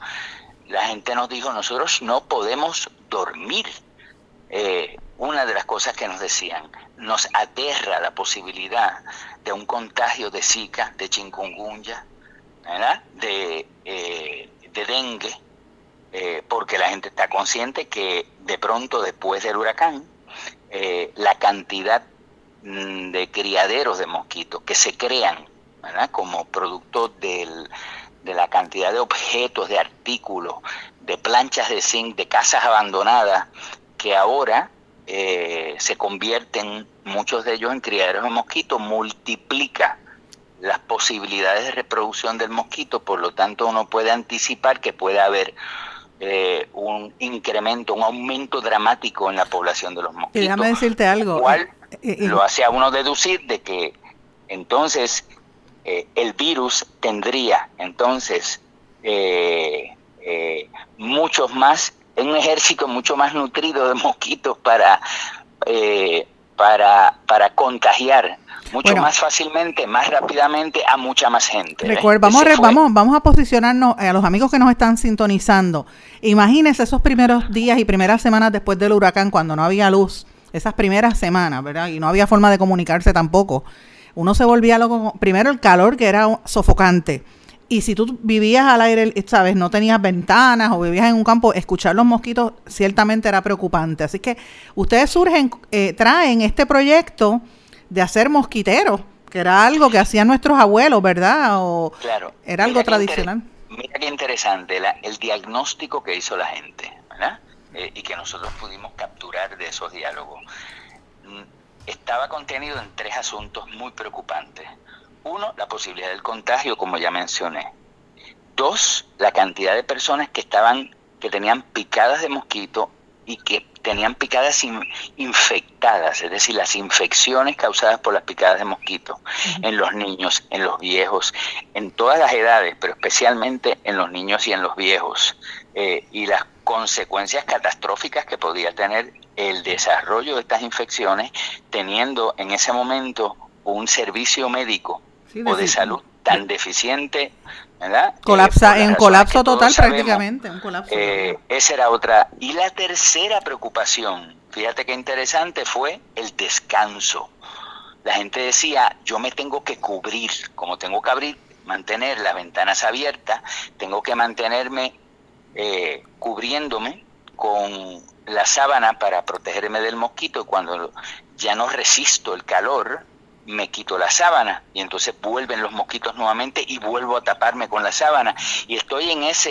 La gente nos dijo, nosotros no podemos dormir. Eh, una de las cosas que nos decían, nos aterra la posibilidad de un contagio de Zika, de chikungunya, ¿verdad? De, eh, de dengue, eh, porque la gente está consciente que de pronto después del huracán, eh, la cantidad mm, de criaderos de mosquitos que se crean como producto del, de la cantidad de objetos, de artículos, de planchas de zinc, de casas abandonadas, que ahora eh, se convierten muchos de ellos en criaderos de mosquitos, multiplica las posibilidades de reproducción del mosquito, por lo tanto uno puede anticipar que puede haber eh, un incremento, un aumento dramático en la población de los Y mosquitos déjame decirte algo. cual eh, eh, lo hace a uno deducir de que entonces eh, el virus tendría entonces eh, eh, muchos más, un ejército mucho más nutrido de mosquitos para, eh, para, para contagiar mucho Bueno. más fácilmente, más rápidamente a mucha más gente. Recuerda, vamos, a vamos, vamos posicionarnos eh, a los amigos que nos están sintonizando. Imagínense esos primeros días y primeras semanas después del huracán, cuando no había luz, esas primeras semanas, ¿verdad? Y no había forma de comunicarse tampoco. Uno se volvía loco. Primero el calor, que era sofocante. Y si tú vivías al aire, ¿sabes? No tenías ventanas o vivías en un campo, escuchar los mosquitos ciertamente era preocupante. Así que ustedes surgen, eh, traen este proyecto de hacer mosquiteros, que era algo que hacían nuestros abuelos, ¿verdad? O Claro. era algo tradicional. Mira qué interesante la- el diagnóstico que hizo la gente, ¿verdad? Eh, y que nosotros pudimos capturar de esos diálogos. Mm, Estaba contenido en tres asuntos muy preocupantes. Uno, la posibilidad del contagio, como ya mencioné. Dos, la cantidad de personas que estaban, que tenían picadas de mosquito y que tenían picadas in- infectadas, es decir, las infecciones causadas por las picadas de mosquito en los niños, en los viejos, en todas las edades, pero especialmente en los niños y en los viejos, eh, y las consecuencias catastróficas que podía tener el desarrollo de estas infecciones, teniendo en ese momento un servicio médico Sí, o de salud tan deficiente, ¿verdad? Eh, Colapsa, las en colapso todos total sabemos, prácticamente. Un colapso. eh, esa era otra. Y la tercera preocupación, fíjate qué interesante, fue el descanso. La gente decía, yo me tengo que cubrir, como tengo que abrir, mantener las ventanas abiertas, tengo que mantenerme eh, cubriéndome con la sábana para protegerme del mosquito. Cuando ya no resisto el calor, me quito la sábana y entonces vuelven los mosquitos nuevamente y vuelvo a taparme con la sábana. Y estoy en esa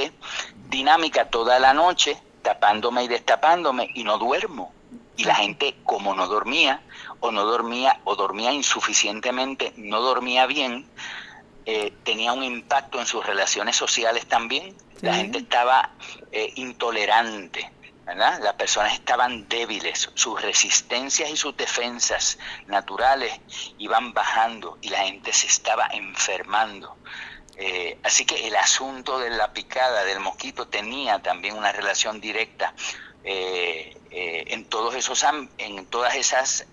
dinámica toda la noche, tapándome y destapándome y no duermo. Y la gente, como no dormía, o no dormía, o dormía insuficientemente, no dormía bien, eh, tenía un impacto en sus relaciones sociales también. La Sí. gente estaba eh, intolerante, ¿verdad? Las personas estaban débiles, sus resistencias y sus defensas naturales iban bajando y la gente se estaba enfermando. Eh, así que el asunto de la picada del mosquito tenía también una relación directa eh, eh, en todos esos en todas esas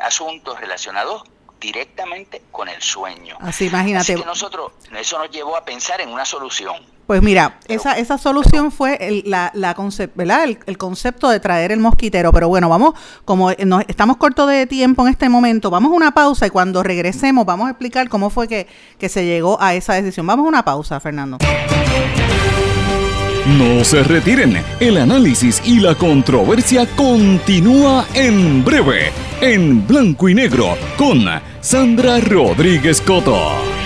asuntos relacionados directamente con el sueño. Así imagínate. Así que nosotros eso nos llevó a pensar en una solución. Pues mira, esa, esa solución fue el, la, la concept, ¿verdad? El, concepto de traer el mosquitero. Pero bueno, vamos, como nos, estamos cortos de tiempo en este momento, vamos a una pausa y cuando regresemos vamos a explicar cómo fue que, que se llegó a esa decisión. Vamos a una pausa, Fernando. No se retiren, el análisis y la controversia continúa en breve, en blanco y negro, con Sandra Rodríguez Coto.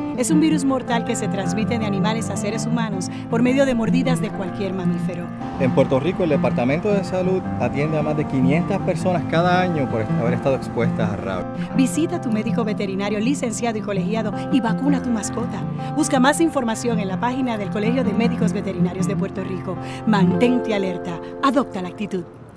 Es un virus mortal que se transmite de animales a seres humanos por medio de mordidas de cualquier mamífero. En Puerto Rico, el Departamento de Salud atiende a más de 500 personas cada año por haber estado expuestas a rabia. Visita a tu médico veterinario licenciado y colegiado y vacuna a tu mascota. Busca más información en la página del Colegio de Médicos Veterinarios de Puerto Rico. Mantente alerta. Adopta la actitud.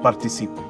participe.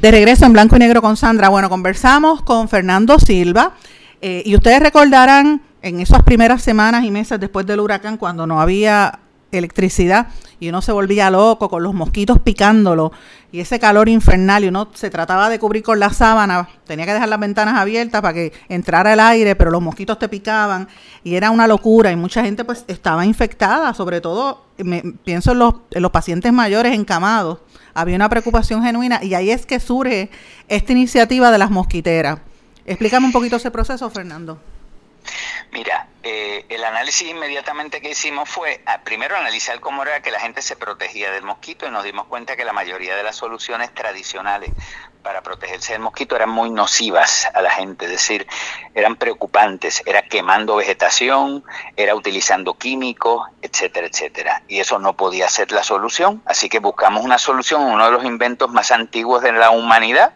De regreso en blanco y negro con Sandra. Bueno, conversamos con Fernando Silva eh, y ustedes recordarán en esas primeras semanas y meses después del huracán cuando no había electricidad y uno se volvía loco con los mosquitos picándolo y ese calor infernal y uno se trataba de cubrir con la sábana, tenía que dejar las ventanas abiertas para que entrara el aire, pero los mosquitos te picaban y era una locura y mucha gente pues estaba infectada, sobre todo me, pienso en los, en los pacientes mayores encamados había una preocupación genuina y ahí es que surge esta iniciativa de las mosquiteras. Explícame un poquito ese proceso, Fernando. Mira, eh, el análisis inmediatamente que hicimos fue, ah, primero analizar cómo era que la gente se protegía del mosquito y nos dimos cuenta que la mayoría de las soluciones tradicionales para protegerse del mosquito eran muy nocivas a la gente, es decir, eran preocupantes, era quemando vegetación, era utilizando químicos, etcétera, etcétera. Y eso no podía ser la solución, así que buscamos una solución, uno de los inventos más antiguos de la humanidad,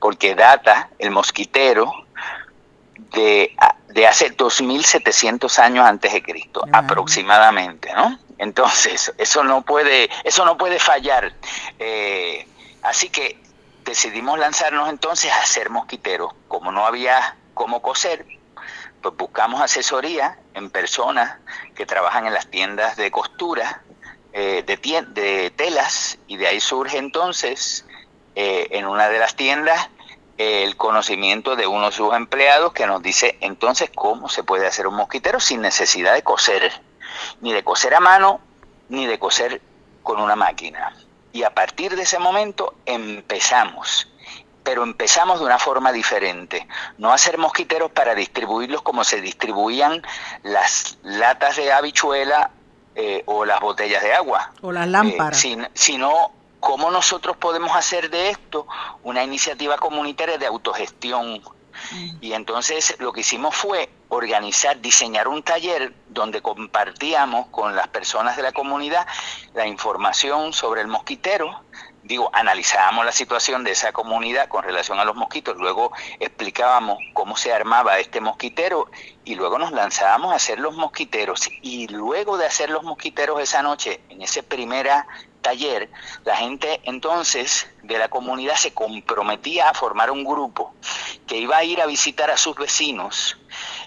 porque data el mosquitero de, de hace 2700 años antes de Cristo, aproximadamente, ¿no? Entonces, eso no puede, eso no puede fallar. Eh, así que decidimos lanzarnos entonces a hacer mosquiteros. Como no había cómo coser, pues buscamos asesoría en personas que trabajan en las tiendas de costura eh, de, de telas y de ahí surge entonces eh, en una de las tiendas el conocimiento de uno de sus empleados que nos dice entonces cómo se puede hacer un mosquitero sin necesidad de coser, ni de coser a mano, ni de coser con una máquina. Y a partir de ese momento empezamos, pero empezamos de una forma diferente, no hacer mosquiteros para distribuirlos como se distribuían las latas de habichuela eh, o las botellas de agua. O las lámparas. Eh, sino cómo nosotros podemos hacer de esto una iniciativa comunitaria de autogestión. Y entonces lo que hicimos fue organizar, diseñar un taller donde compartíamos con las personas de la comunidad la información sobre el mosquitero, digo, analizábamos la situación de esa comunidad con relación a los mosquitos, luego explicábamos cómo se armaba este mosquitero y luego nos lanzábamos a hacer los mosquiteros. Y luego de hacer los mosquiteros esa noche, en ese primera taller, la gente entonces de la comunidad se comprometía a formar un grupo que iba a ir a visitar a sus vecinos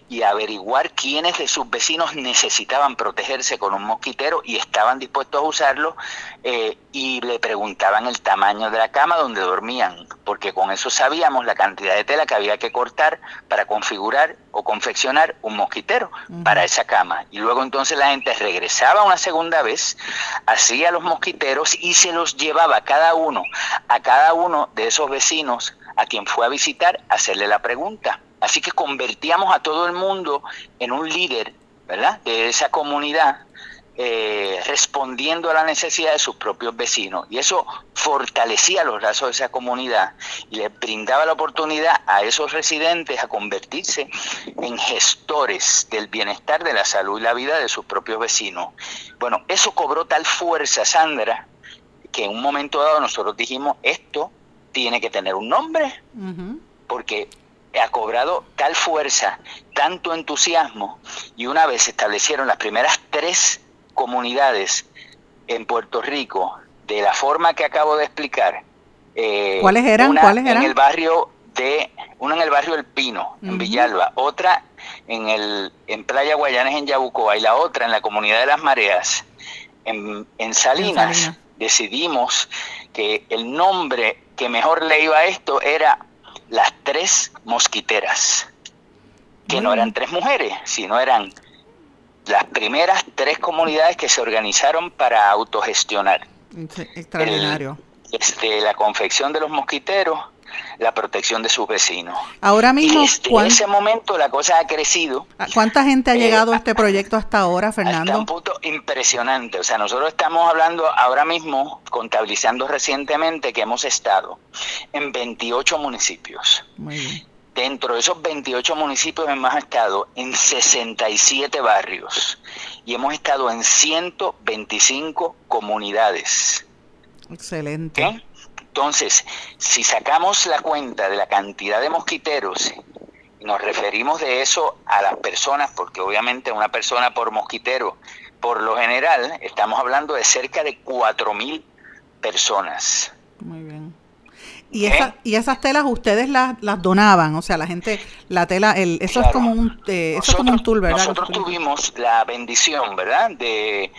y averiguar quiénes de sus vecinos necesitaban protegerse con un mosquitero y estaban dispuestos a usarlo eh, y le preguntaban el tamaño de la cama donde dormían, porque con eso sabíamos la cantidad de tela que había que cortar para configurar o confeccionar un mosquitero para esa cama. Y luego entonces la gente regresaba una segunda vez, hacía los mosquiteros y se los llevaba cada uno, a cada uno de esos vecinos a quien fue a visitar, hacerle la pregunta. Así que convertíamos a todo el mundo en un líder, ¿verdad? De esa comunidad, eh, respondiendo a la necesidad de sus propios vecinos. Y eso fortalecía los lazos de esa comunidad y les brindaba la oportunidad a esos residentes a convertirse en gestores del bienestar, de la salud y la vida de sus propios vecinos. Bueno, eso cobró tal fuerza, Sandra, que en un momento dado nosotros dijimos, esto tiene que tener un nombre, porque ha cobrado tal fuerza, tanto entusiasmo, y una vez se establecieron las primeras tres comunidades en Puerto Rico, de la forma que acabo de explicar. Eh, ¿Cuáles eran? Una ¿Cuáles eran? En el barrio de, una en el barrio El Pino, en Villalba, otra en el en Playa Guayanes en Yabucoa y la otra en la comunidad de las Mareas, en, en Salinas. Salinas. Decidimos que el nombre que mejor le iba a esto era las tres mosquiteras, que no eran tres mujeres, sino eran las primeras tres comunidades que se organizaron para autogestionar. Extraordinario. El, este, la confección de los mosquiteros, la protección de sus vecinos. Ahora mismo, este, en ese momento la cosa ha crecido. ¿Cuánta gente ha llegado eh, a este proyecto hasta ahora, Fernando? Hasta un punto impresionante. O sea, nosotros estamos hablando ahora mismo, contabilizando recientemente, que hemos estado en 28 municipios. Muy bien. Dentro de esos 28 municipios hemos estado en 67 barrios y hemos estado en 125 comunidades. Excelente. Entonces, si sacamos la cuenta de la cantidad de mosquiteros y nos referimos de eso a las personas, porque obviamente una persona por mosquitero, por lo general, estamos hablando de cerca de 4.000 personas. Muy bien. Y, ¿Eh? esa, y esas telas ustedes las, las donaban, o sea, la gente, la tela, el, eso Claro. es como un, eh, eso es como un tool, ¿verdad? Nosotros tuvimos la bendición, ¿verdad?, de,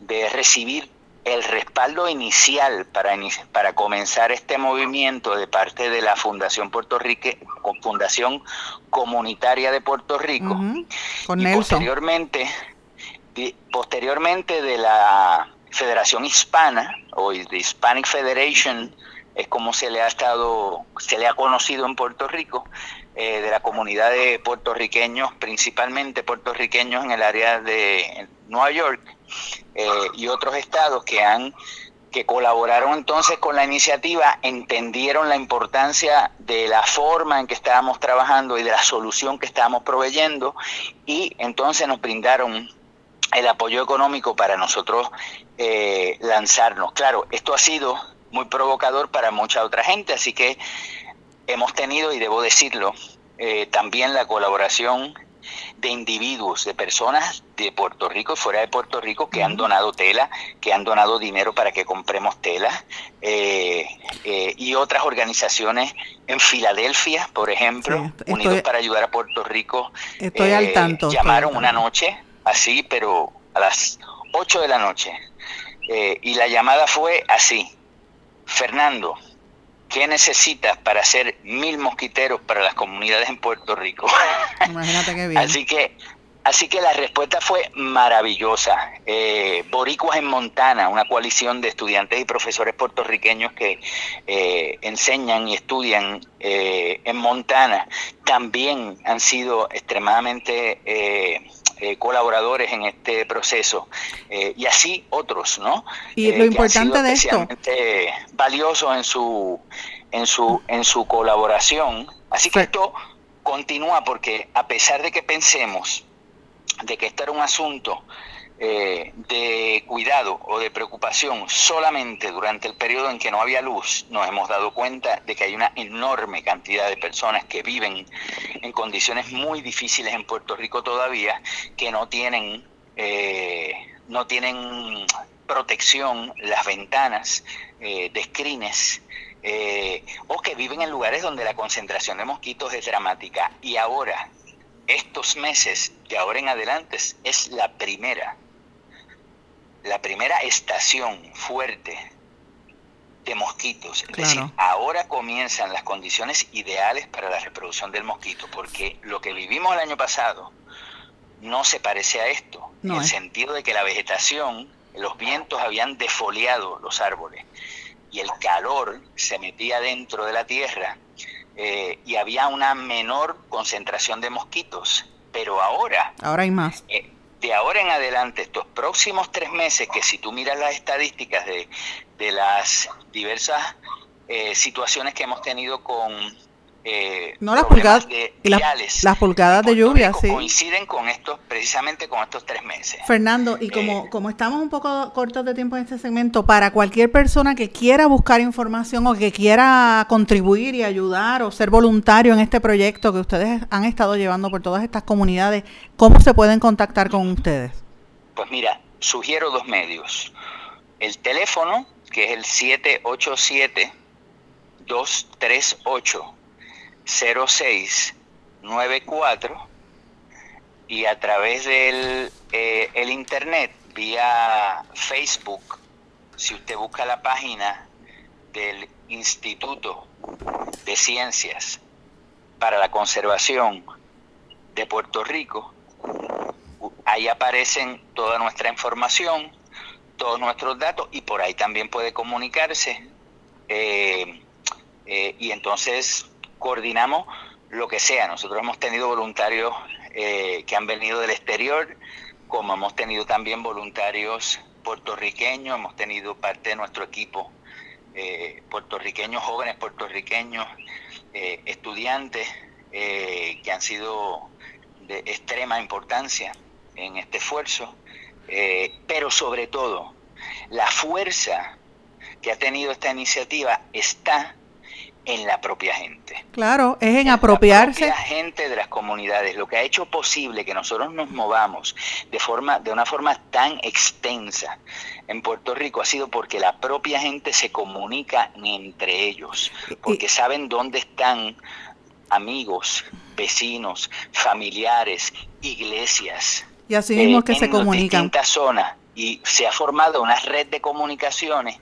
de recibir el respaldo inicial para, para comenzar este movimiento de parte de la Fundación Puerto Rique, con Fundación Comunitaria de Puerto Rico, Con y Nelson. posteriormente, posteriormente de la Federación Hispana o de Hispanic Federation es como se le ha estado, se le ha conocido en Puerto Rico, eh, de la comunidad de puertorriqueños, principalmente puertorriqueños en el área de Nueva York eh, y otros estados que han que colaboraron entonces con la iniciativa, entendieron la importancia de la forma en que estábamos trabajando y de la solución que estábamos proveyendo y entonces nos brindaron el apoyo económico para nosotros eh, lanzarnos. Claro, esto ha sido muy provocador para mucha otra gente, así que hemos tenido, y debo decirlo, eh, también la colaboración de individuos, de personas de Puerto Rico y fuera de Puerto Rico que han donado tela, que han donado dinero para que compremos tela, eh, eh, y otras organizaciones en Filadelfia, por ejemplo, Unidos para Ayudar a Puerto Rico, estoy al tanto, llamaron una noche, así, pero a las 8 de la noche, y la llamada fue así, Fernando, ¿Qué necesitas para hacer mil mosquiteros para las comunidades en Puerto Rico? Imagínate qué bien. Así que, así que la respuesta fue maravillosa. Eh, Boricuas en Montana, una coalición de estudiantes y profesores puertorriqueños que eh, enseñan y estudian eh, en Montana, también han sido extremadamente eh, eh, colaboradores en este proceso eh, y así otros, ¿no? Y lo importante de esto, valioso en su en su en su colaboración. Así que esto continúa porque a pesar de que pensemos de que este era un asunto eh, de cuidado o de preocupación solamente durante el periodo en que no había luz, nos hemos dado cuenta de que hay una enorme cantidad de personas que viven en condiciones muy difíciles en Puerto Rico todavía, que no tienen, eh, no tienen protección las ventanas eh, de screens eh, o que viven en lugares donde la concentración de mosquitos es dramática. Y ahora, estos meses, de ahora en adelante, es la primera la primera estación fuerte de mosquitos. Es decir, ahora comienzan las condiciones ideales para la reproducción del mosquito, porque lo que vivimos el año pasado no se parece a esto, en el sentido de que la vegetación, los vientos habían defoliado los árboles y el calor se metía dentro de la tierra eh, y había una menor concentración de mosquitos. Pero ahora... Ahora hay más. Eh, de ahora en adelante, estos próximos tres meses, que si tú miras las estadísticas de, de las diversas eh, situaciones que hemos tenido con eh, no las pulgadas las, pulgadas de lluvia sí. coinciden con estos precisamente con estos tres meses. Fernando y como eh, como estamos un poco cortos de tiempo en este segmento para cualquier persona que quiera buscar información o que quiera contribuir y ayudar o ser voluntario en este proyecto que ustedes han estado llevando por todas estas comunidades cómo se pueden contactar con ustedes pues mira sugiero dos medios. El teléfono que es el 787 238 0694 y a través del eh, el internet vía Facebook si usted busca la página del Instituto de Ciencias para la Conservación de Puerto Rico ahí aparecen toda nuestra información todos nuestros datos y por ahí también puede comunicarse eh, eh, y entonces coordinamos lo que sea. Nosotros hemos tenido voluntarios eh, que han venido del exterior, como hemos tenido también voluntarios puertorriqueños, hemos tenido parte de nuestro equipo eh, puertorriqueños, jóvenes puertorriqueños, eh, estudiantes que han sido de extrema importancia en este esfuerzo, pero sobre todo la fuerza que ha tenido esta iniciativa está en la propia gente. Claro, es en, apropiarse. La gente de las comunidades, lo que ha hecho posible que nosotros nos movamos de forma, de una forma tan extensa en Puerto Rico ha sido porque la propia gente se comunica entre ellos, porque saben dónde están amigos, vecinos, familiares, iglesias. Y así mismo que se comunican. En distintas zonas y se ha formado una red de comunicaciones,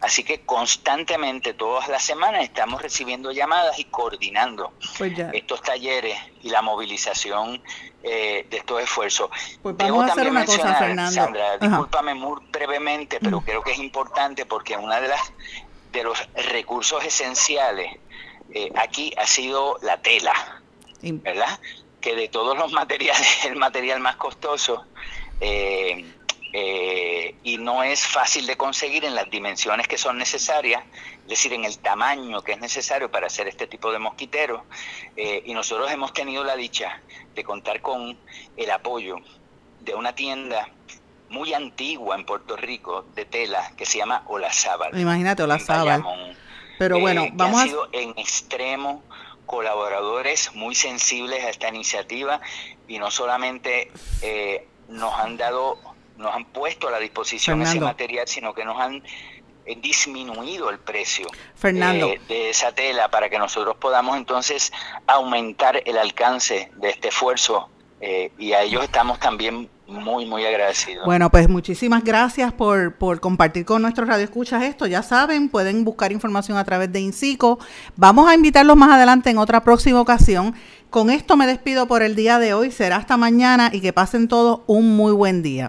así que constantemente, todas las semanas, estamos recibiendo llamadas y coordinando pues estos talleres y la movilización eh, de estos esfuerzos. Pues vamos a hacer una cosa. Sandra, discúlpame muy brevemente, pero creo que es importante porque una de las de los recursos esenciales eh, aquí ha sido la tela ¿verdad? Que de todos los materiales, el material más costoso. Eh, eh, y no es fácil de conseguir en las dimensiones que son necesarias, es decir, en el tamaño que es necesario para hacer este tipo de mosquiteros. Eh, y nosotros hemos tenido la dicha de contar con el apoyo de una tienda muy antigua en Puerto Rico de tela que se llama Olazábal. Imagínate, Olazábal. Pero bueno, eh, vamos han sido en extremo colaboradores muy sensibles a esta iniciativa y no solamente eh, nos han dado nos han puesto a la disposición ese material, sino que nos han eh, disminuido el precio Fernando. De, de, esa tela para que nosotros podamos entonces aumentar el alcance de este esfuerzo eh, y a ellos estamos también muy, muy agradecidos. Bueno, pues muchísimas gracias por, por compartir con nuestros radioescuchas esto. Ya saben, pueden buscar información a través de INCICO. Vamos a invitarlos más adelante en otra próxima ocasión. Con esto me despido por el día de hoy. Será hasta mañana y que pasen todos un muy buen día.